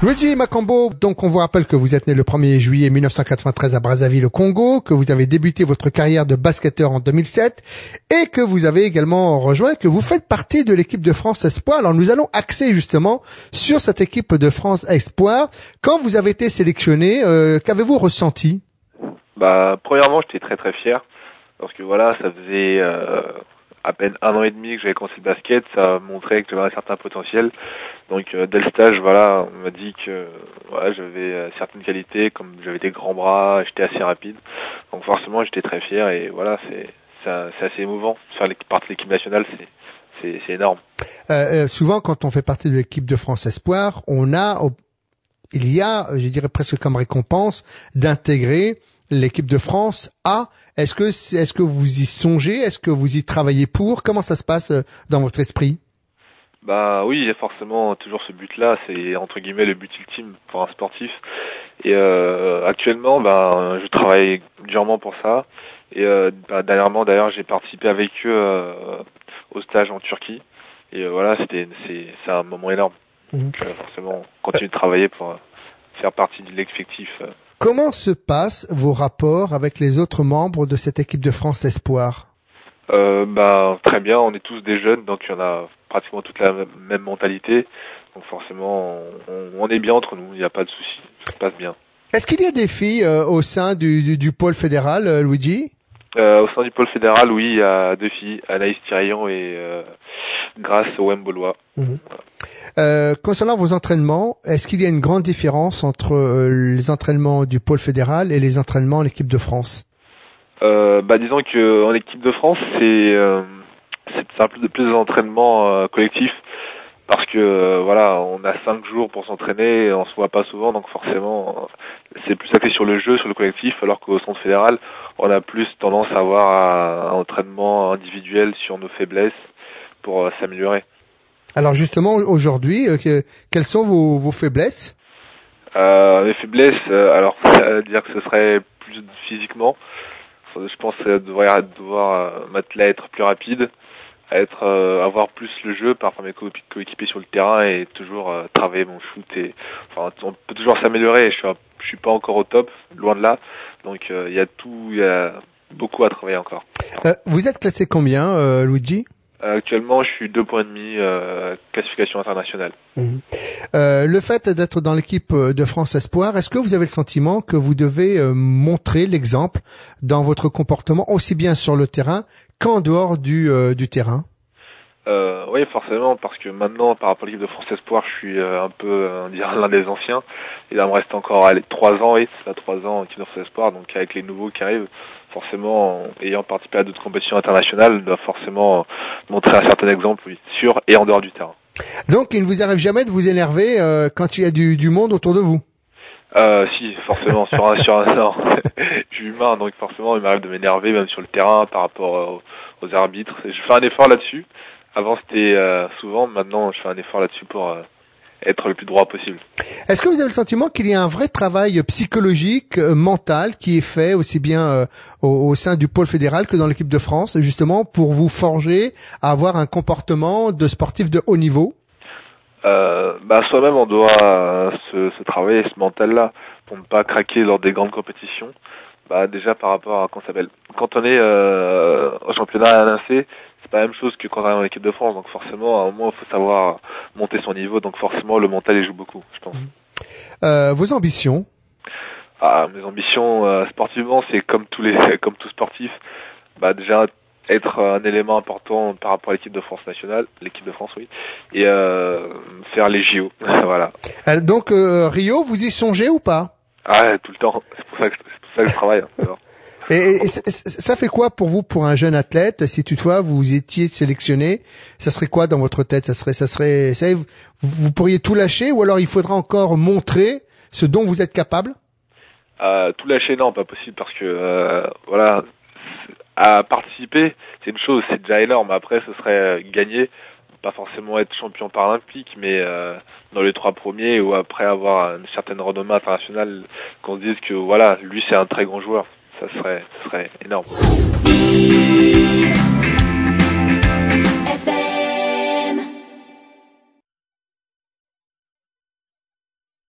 Luigi Macambo, donc on vous rappelle que vous êtes né le 1er juillet 1993 à Brazzaville au Congo, que vous avez débuté votre carrière de basketteur en 2007 et que vous avez également rejoint, que vous faites partie de l'équipe de France Espoir. Alors nous allons axer justement sur cette équipe de France Espoir. Quand vous avez été sélectionné, euh, qu'avez-vous ressenti? Bah premièrement j'étais très très fier parce que voilà ça faisait euh, à peine un an et demi que j'avais commencé le basket, ça montrait que j'avais un certain potentiel. Donc euh, dès le stage, voilà, on m'a dit que voilà, j'avais euh, certaines qualités, comme j'avais des grands bras, j'étais assez rapide. Donc forcément, j'étais très fier et voilà, c'est c'est assez émouvant. Faire partie de l'équipe nationale, c'est énorme. Euh, souvent, quand on fait partie de l'équipe de France Espoir, on a, il y a, je dirais presque comme récompense, d'intégrer l'équipe de France A. Est-ce que est-ce que vous y songez? Est-ce que vous y travaillez pour? Comment ça se passe dans votre esprit? Bah oui, il y a forcément toujours ce but-là, c'est entre guillemets le but ultime pour un sportif. Et euh, actuellement, ben, je travaille durement pour ça. Et euh, bah, dernièrement, d'ailleurs, j'ai participé avec eux euh, au stage en Turquie. Et euh, voilà, c'était c'est c'est un moment énorme. Mhm. Donc euh, forcément, continue de travailler pour faire partie de l'effectif. Comment se passent vos rapports avec les autres membres de cette équipe de France Espoir? Euh, bah, très bien, on est tous des jeunes, donc il y en a pratiquement toute la même mentalité. Donc forcément, on, est bien entre nous, il n'y a pas de souci, ça se passe bien. Est-ce qu'il y a des filles euh, au sein du, du, pôle fédéral, euh, Luigi? Euh, Au sein du pôle fédéral, oui, il y a deux filles, Anaïs Thiraillon et euh, Grâce Wembolois. Mhm. concernant vos entraînements, est-ce qu'il y a une grande différence entre les entraînements du pôle fédéral et les entraînements en l'équipe de France? Euh, bah disons que en équipe de France c'est euh, c'est un peu plus d'entraînement euh, collectif parce que euh, voilà on a cinq jours pour s'entraîner on se voit pas souvent donc forcément c'est plus axé sur le jeu sur le collectif alors qu'au centre fédéral on a plus tendance à avoir un, entraînement individuel sur nos faiblesses pour s'améliorer. Alors justement aujourd'hui quelles sont vos, vos faiblesses? Euh, mes faiblesses alors dire que ce serait plus physiquement je pense devoir devoir euh, m'atteler à être plus rapide, à être euh, avoir plus le jeu par mes coéquipiers sur le terrain et toujours euh, travailler mon shoot et enfin on peut toujours s'améliorer. Je suis je suis pas encore au top, loin de là. Donc il y a tout, il y a beaucoup à travailler encore. vous êtes classé combien, Luigi? Actuellement, je suis deux points demi euh, classification internationale. Mhm. Euh, le fait d'être dans l'équipe de France Espoir, est-ce que vous avez le sentiment que vous devez euh, montrer l'exemple dans votre comportement aussi bien sur le terrain qu'en dehors du, euh, du terrain? Euh, Oui, forcément, parce que maintenant, par rapport à l'équipe de France Espoir, je suis un peu l'un des anciens. Il me reste encore allez, trois ans, oui, c'est ça, trois ans en équipe de France Espoir, donc avec les nouveaux qui arrivent, forcément, ayant participé à d'autres compétitions internationales, doit forcément montrer un certain exemple, oui, sur et en dehors du terrain. Donc, il ne vous arrive jamais de vous énerver euh, quand il y a du, du monde autour de vous? Euh, si, forcément, sur un, sur un, non. je suis humain, donc forcément, il m'arrive de m'énerver, même sur le terrain, par rapport aux, arbitres. Je fais un effort là-dessus. Avant, c'était euh, souvent, maintenant, je fais un effort là-dessus pour euh, être le plus droit possible. Est-ce que vous avez le sentiment qu'il y a un vrai travail psychologique, euh, mental, qui est fait aussi bien euh, au, sein du pôle fédéral que dans l'équipe de France, justement pour vous forger à avoir un comportement de sportif de haut niveau? Euh, bah, Soi-même, on doit euh, se, se, travailler ce mental-là pour ne pas craquer lors des grandes compétitions. Bah, déjà par rapport à quand, quand on est au championnat à l'ANC, c'est pas la même chose que quand on est en équipe de France. Donc forcément, à un moment, il faut savoir monter son niveau. Donc forcément, le mental, il joue beaucoup, je pense. Euh, vos ambitions? Ah, Mes ambitions, euh, sportivement, c'est comme tous les, comme tout sportif. Bah déjà être un élément important par rapport à l'équipe de France nationale, l'équipe de France, oui, et euh, faire les JO, voilà. Euh, donc euh, Rio, vous y songez ou pas? Ah, tout le temps. C'est pour ça que, c'est pour ça que je travaille. Hein, et, ça fait quoi pour vous, pour un jeune athlète, si toutefois vous étiez sélectionné, ça serait quoi dans votre tête? Ça serait, ça serait, vous, vous, pourriez tout lâcher, ou alors il faudra encore montrer ce dont vous êtes capable? Euh, Tout lâcher, non, pas possible, parce que euh, voilà, à participer, c'est une chose, c'est déjà énorme. Après, ce serait gagner, pas forcément être champion paralympique, mais euh, dans les trois premiers, ou après avoir une certaine renommée internationale, qu'on se dise que voilà, lui c'est un très grand joueur ça serait, ça serait énorme.